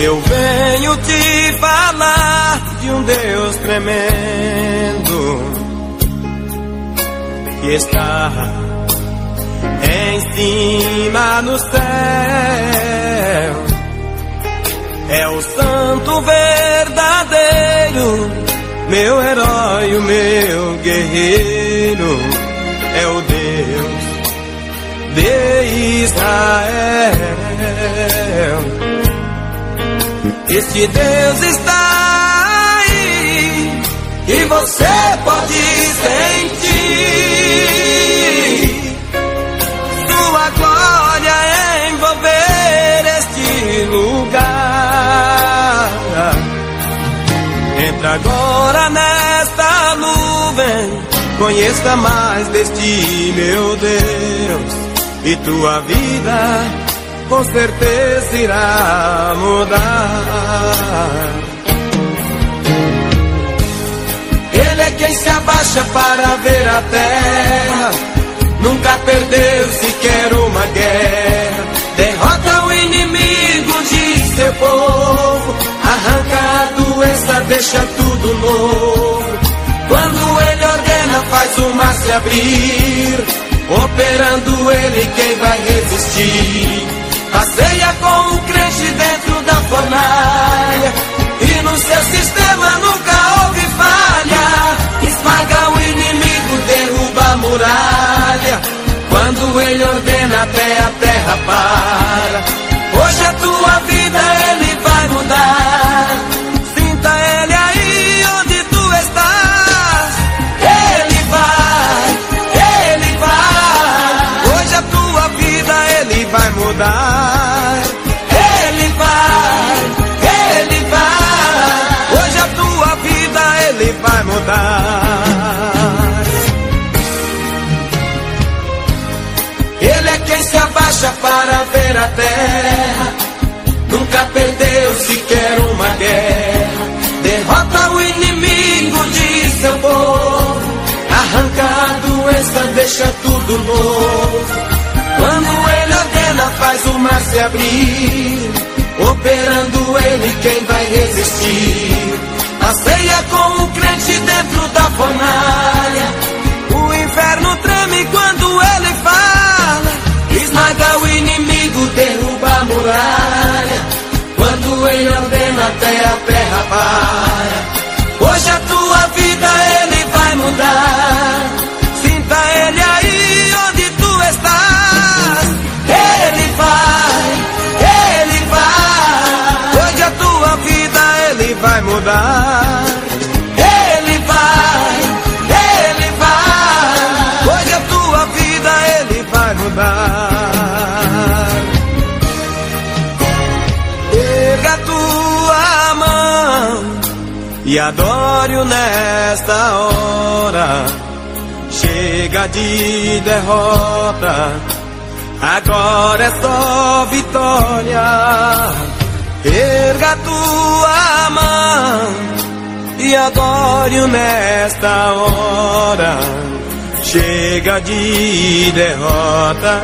Eu venho te falar de um Deus tremendo que está em cima no céu. É o santo verdadeiro, meu herói, o meu guerreiro. É o Deus de Israel. Este Deus está aí e você pode sentir sua glória envolver este lugar. Entra agora nesta nuvem, conheça mais deste meu Deus e tua vida com certeza irá mudar. Ele é quem se abaixa para ver a terra, nunca perdeu sequer uma guerra. Derrota o inimigo de seu povo, arranca a doença, deixa tudo novo. Quando ele ordena, faz o mar se abrir, operando ele, quem vai resistir? Passeia com o crente dentro da fornalha. E no seu sistema nunca houve falha. Esmaga o inimigo, derruba a muralha. Quando ele ordena até a terra para. Hoje a tua vida ele vai mudar deixa tudo novo. Quando ele ordena, faz o mar se abrir. Operando ele, quem vai resistir? A ceia com o crente dentro da fornalha. O inferno treme quando ele fala. Esmaga o inimigo, derruba a muralha. Quando ele ordena até a terra para. Vai mudar. e adore-o nesta hora. Chega de derrota, agora é só vitória. Erga tua mão e adoro nesta hora. Chega de derrota,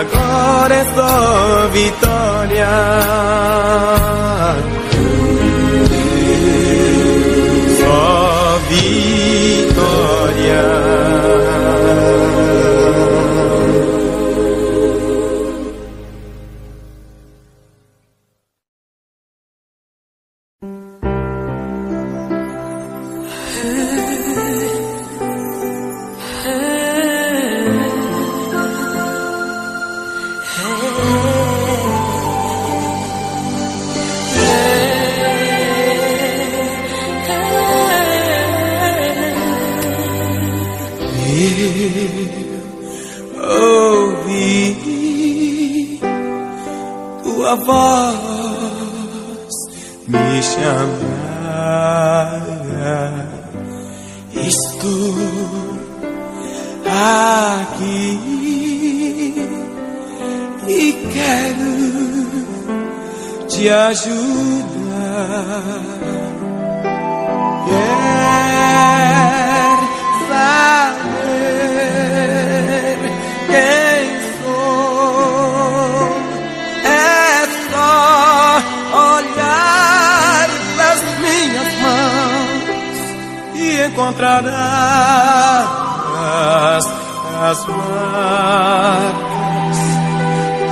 agora é só vitória. Só vitória. ouvir tua voz me chamar. Estou aqui e quero te ajudar. Quer saber? Quer encontrarás as marcas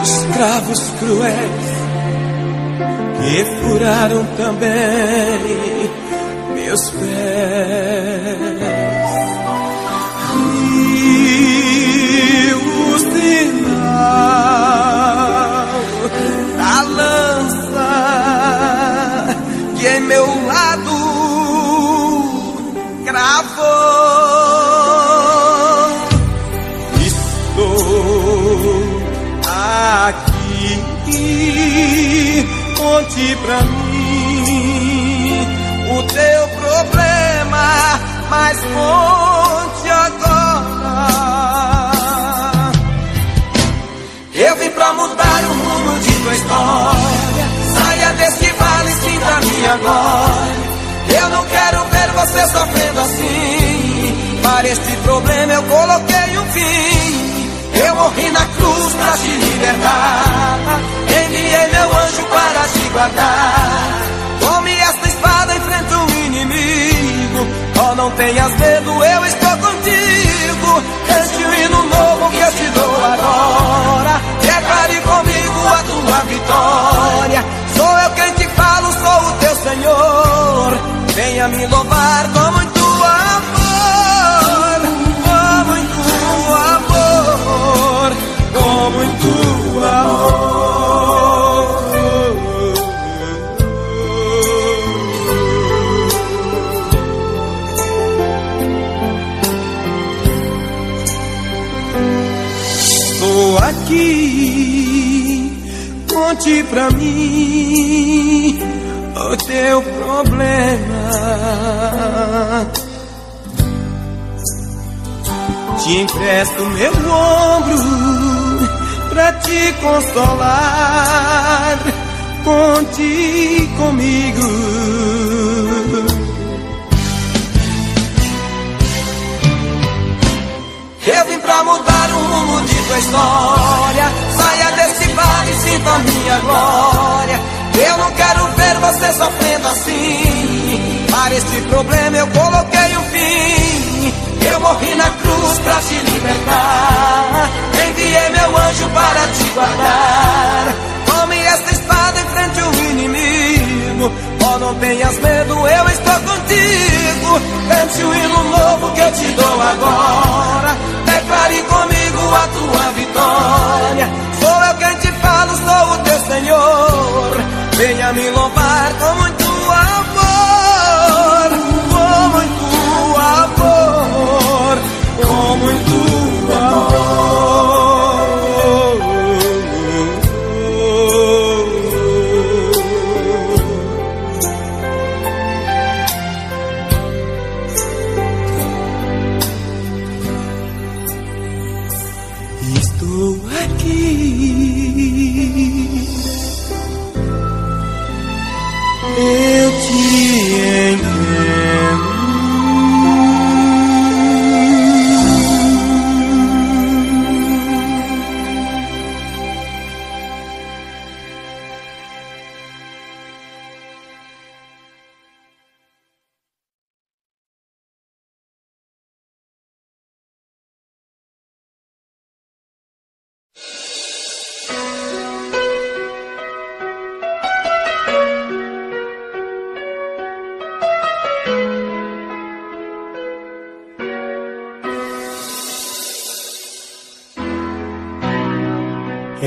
dos cravos cruéis que furaram também meus pés. Você sofrendo assim. Para este problema eu coloquei um fim. Eu morri na cruz pra te libertar. Enviei meu anjo para te guardar. Tome esta espada, enfrenta o inimigo. Oh, não tenhas medo, eu estou contigo. Cante o hino novo que eu te dou agora. Declare comigo a tua vitória. Sou eu quem te falo, sou o teu Senhor. Venha me louvar com muito amor, com muito amor, com muito amor. Estou aqui, conte pra mim o teu problema. Te empresto meu ombro pra te consolar. Conte comigo. Eu vim pra mudar o rumo de tua história. Saia desse vale e sinta a minha glória. Eu não quero ver você sofrendo assim. Para este problema eu coloquei um fim. Eu morri na cruz pra te libertar. Enviei meu anjo para te guardar. Tome esta espada em frente ao inimigo. Oh, não tenhas medo, eu estou contigo. Cante o hino novo que eu te dou agora. Declare comigo a tua vitória. Sou eu quem te falo, sou o teu Senhor. Venha me louvar com muito amor, amor,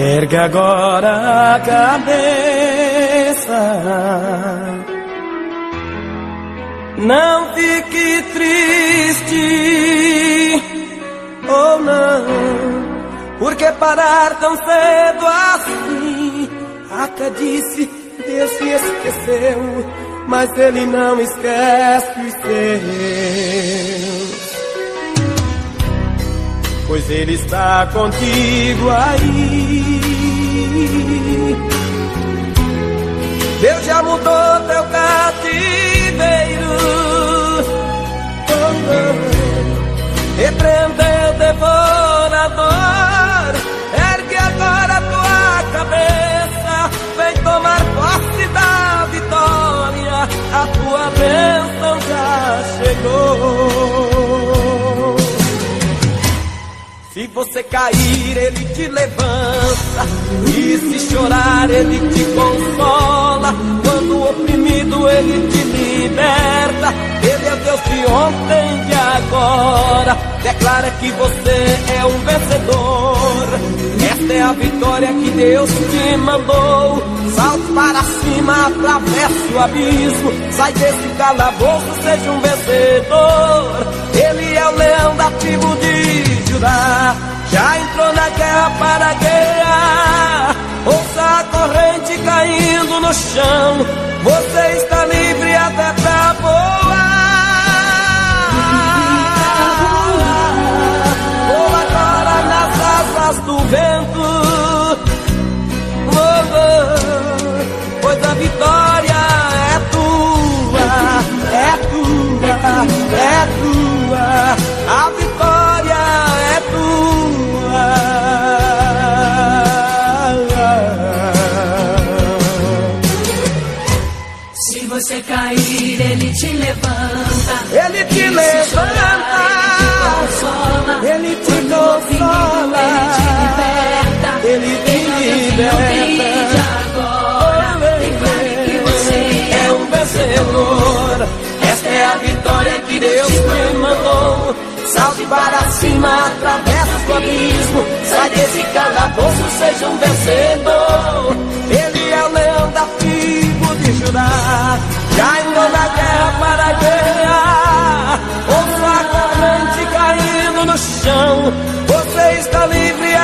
Erga agora a cabeça. Não fique triste, ou não, porque parar tão cedo assim? Até disse, Deus se esqueceu, mas Ele não esquece os seus pois Ele está contigo aí. Deus já mudou teu cativeiro, oh, não. repreendeu o devorador. Ergue agora tua cabeça, vem tomar posse da vitória. A tua bênção já chegou. Você cair, ele te levanta. E se chorar, ele te consola. Quando oprimido, ele te liberta. Ele é Deus de ontem e agora. Declara que você é um vencedor. Esta é a vitória que Deus te mandou. Salte para cima, atravesse o abismo. Sai desse calabouço, seja um vencedor. Ele é o leão da tribo de Já entrou na guerra para guerrear. Ouça a corrente caindo no chão. Você está livre até pra voar. Voa agora nas asas do vento. Deus te mandou. Salte para cima, atravessa o abismo. Sai desse calabouço, seja um vencedor. Ele é o leão da tribo de Judá. Já entrou na guerra para guerrear. Ouça a corrente caindo no chão. Você está livre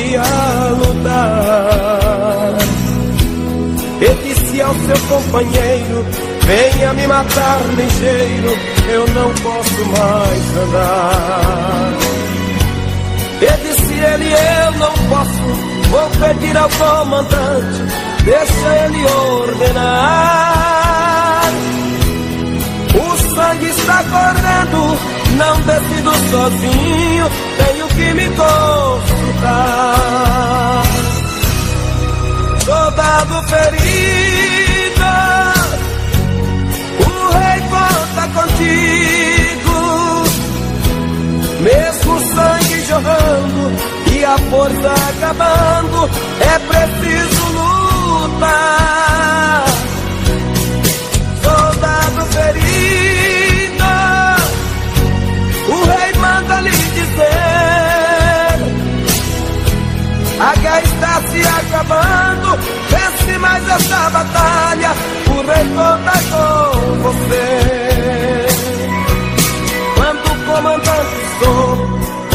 podia lutar. E disse ao seu companheiro: Venha me matar ligeiro, eu não posso mais andar. E disse ele: Eu não posso, vou pedir ao comandante, deixa ele ordenar. O sangue está correndo, não decido sozinho, tenho que me Soldado ferido, o rei conta contigo. Mesmo o sangue jorrando e a força acabando, é preciso lutar. A guerra está se acabando, vence mais essa batalha, o rei conta com você. Quando comandante soube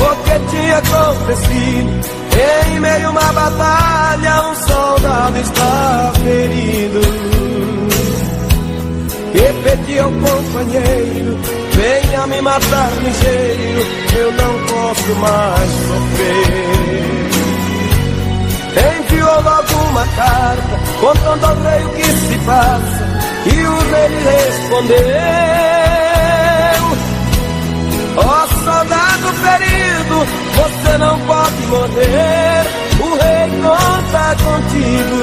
o que tinha acontecido, em meio a uma batalha, um soldado está ferido. pedi ao companheiro: venha me matar ligeiro, eu não posso mais sofrer. Enviou logo uma carta contando ao rei o que se passa, e o rei respondeu: Ó oh, soldado ferido, você não pode morrer, o rei conta contigo.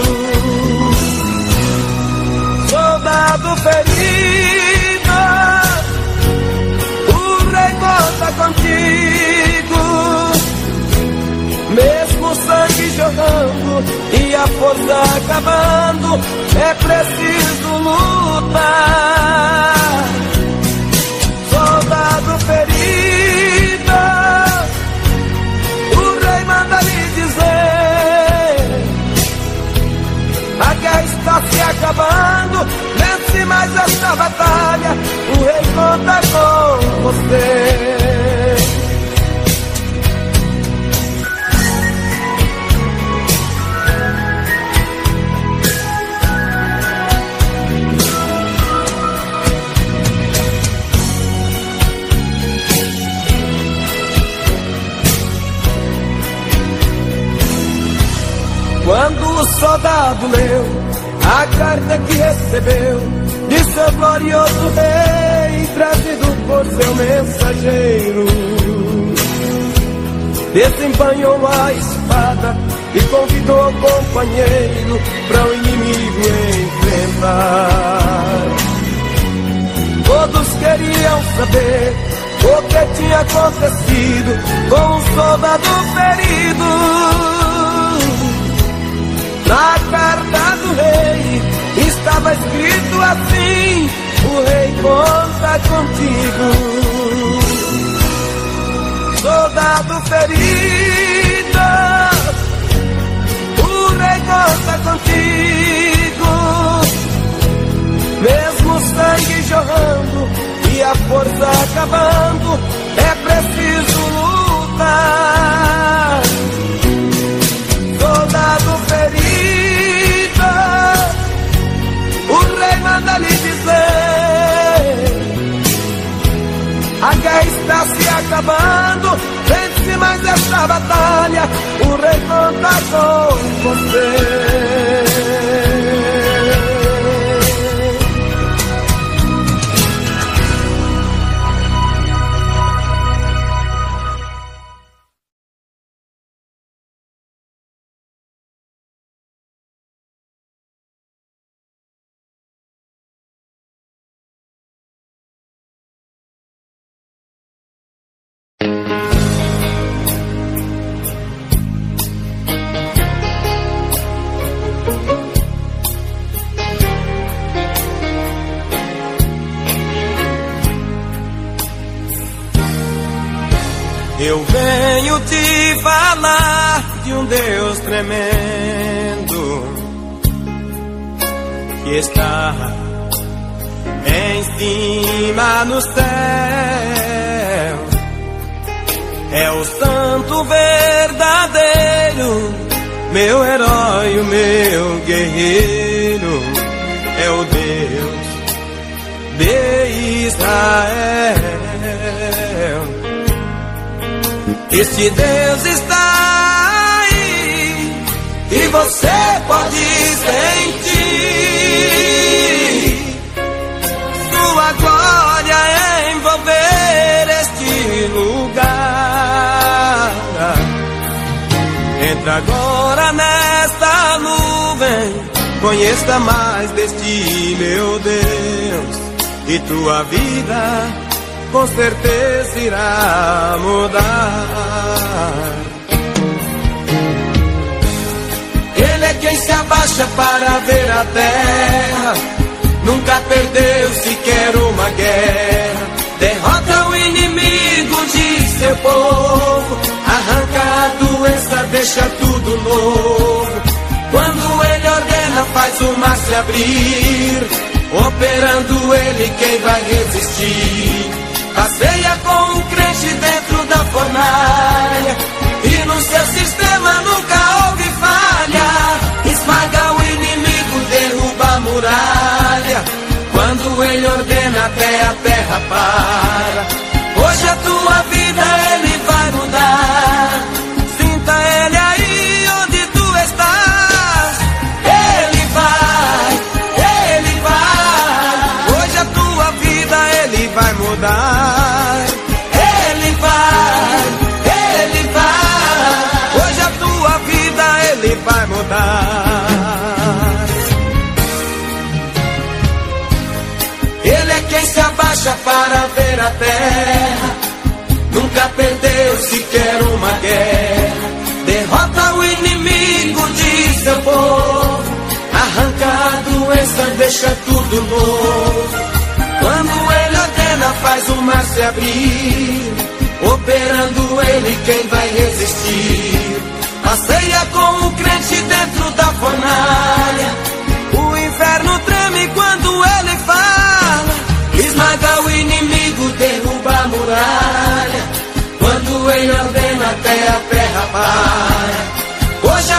Soldado ferido, acabando, é preciso lutar. Soldado ferido, o rei manda lhe dizer: a guerra está se acabando, vence mais essa batalha, o rei conta com você. O soldado leu a carta que recebeu de seu glorioso rei, trazido por seu mensageiro, desembanhou a espada e convidou o companheiro para o inimigo enfrentar. Todos queriam saber o que tinha acontecido com o soldado ferido. Na carta do rei estava escrito assim: O rei conta contigo. Soldado ferido, o rei conta contigo. Mesmo sangue jorrando e a força acabando, é preciso lutar. Acabando, vence mais essa batalha, o rei conta com você. Eu venho te falar de um Deus tremendo que está em cima no céu. É o santo verdadeiro, meu herói, o meu guerreiro. É o Deus de Israel. Este Deus está aí e você pode sentir sua glória envolver este lugar. Entra agora nesta nuvem, conheça mais deste meu Deus e tua vida com certeza irá mudar. Ele é quem se abaixa para ver a terra, nunca perdeu sequer uma guerra. Derrota o inimigo de seu povo, arranca a doença, deixa tudo novo. Quando ele ordena, faz o mar se abrir, operando ele, quem vai resistir? Passeia com um crente dentro da fornalha. E no seu sistema nunca houve falha. Esmaga o inimigo, derruba a muralha. Quando ele para. Hoje a tua vida ele doença, deixa tudo novo. Quando ele ordena, faz o mar se abrir. Operando ele, quem vai resistir? Passeia com o crente dentro da fornalha. O inferno treme quando ele fala. Esmaga o inimigo, derruba a muralha. Quando ele ordena até a terra para. Hoje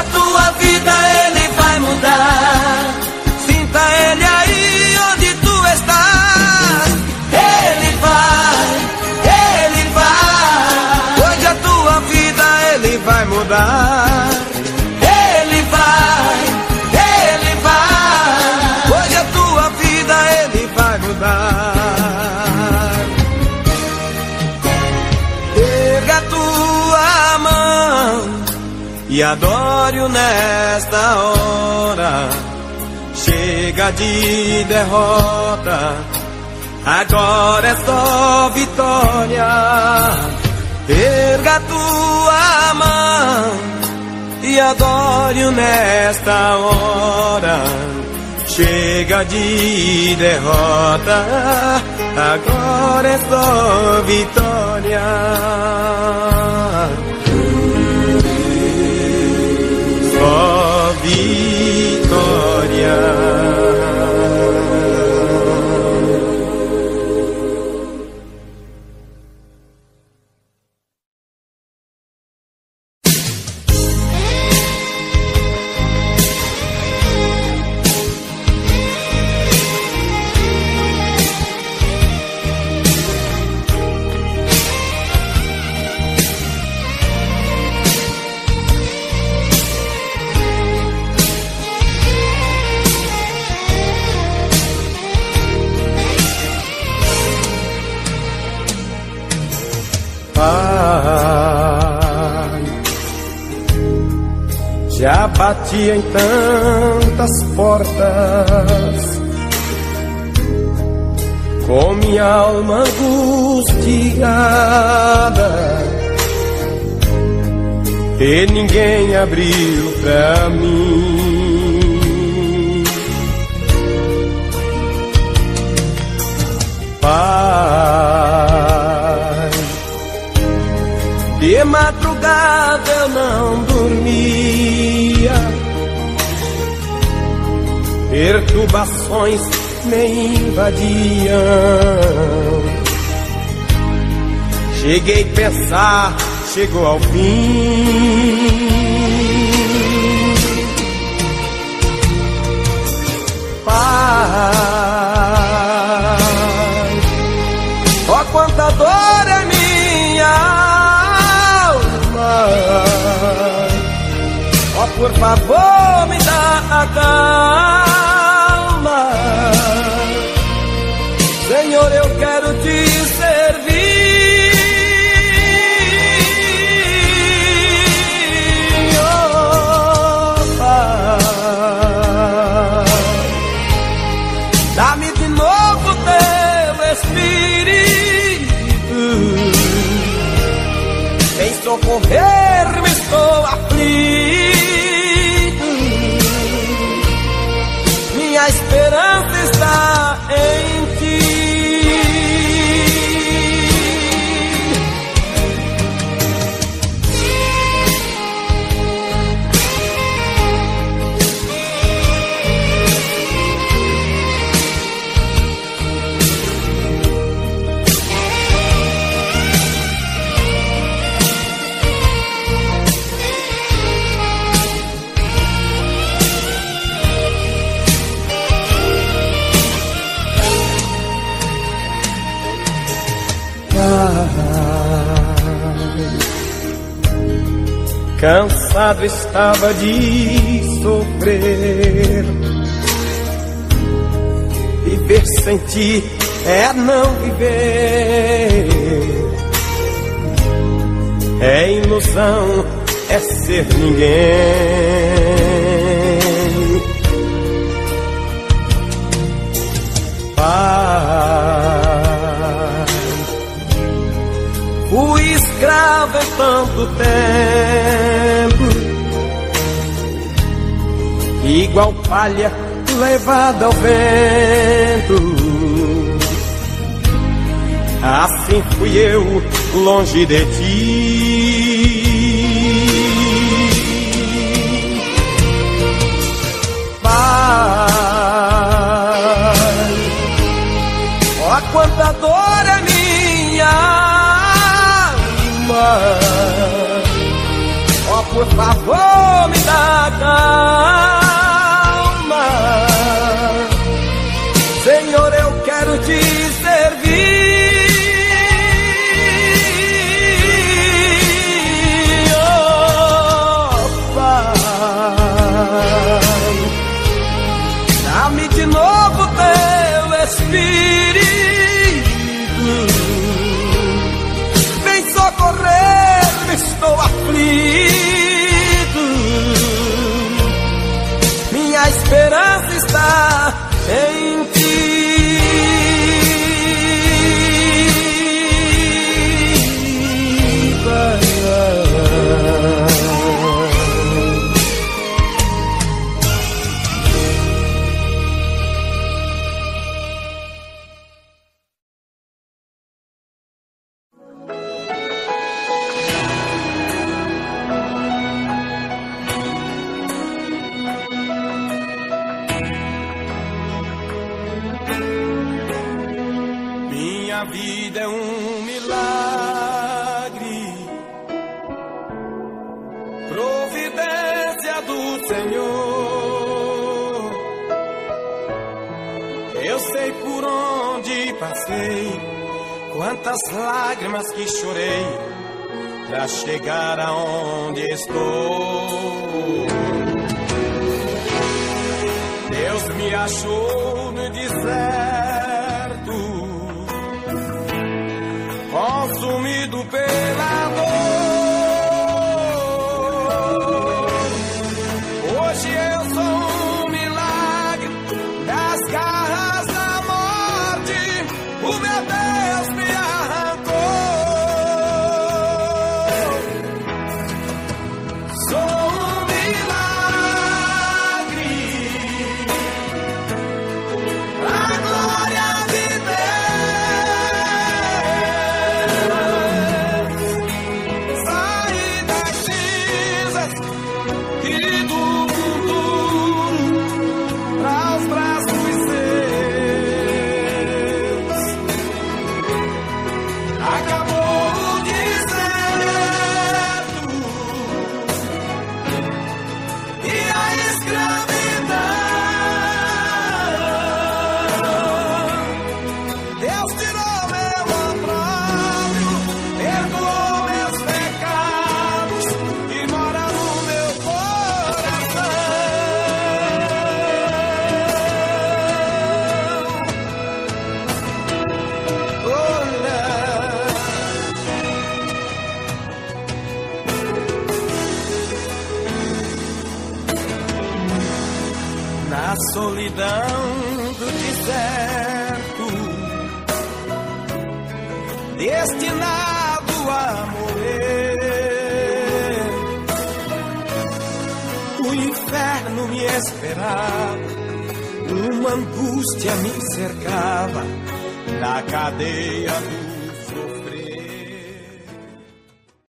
adore-o nesta hora. Chega de derrota, agora é só vitória. Erga tua mão e adore-o nesta hora. Chega de derrota, agora é só vitória. Alma angustiada, e ninguém abriu pra mim. Pai, de madrugada eu não dormia. Perturbações me invadiam. Cheguei a pensar, chegou ao fim. Pai, ó quanta dor é minha alma. Ó por favor me dá a calma. Cansado estava de sofrer. Viver sem ti é não viver. É ilusão, é ser ninguém. Pai, fui escravo em tanto tempo, igual palha levada ao vento. Assim fui eu longe de ti. Pai, ó quanta dor é minha alma. Ó por favor me dá calma. Me deserto, consumido pela destinado a morrer. O inferno me esperava, uma angústia me cercava na cadeia do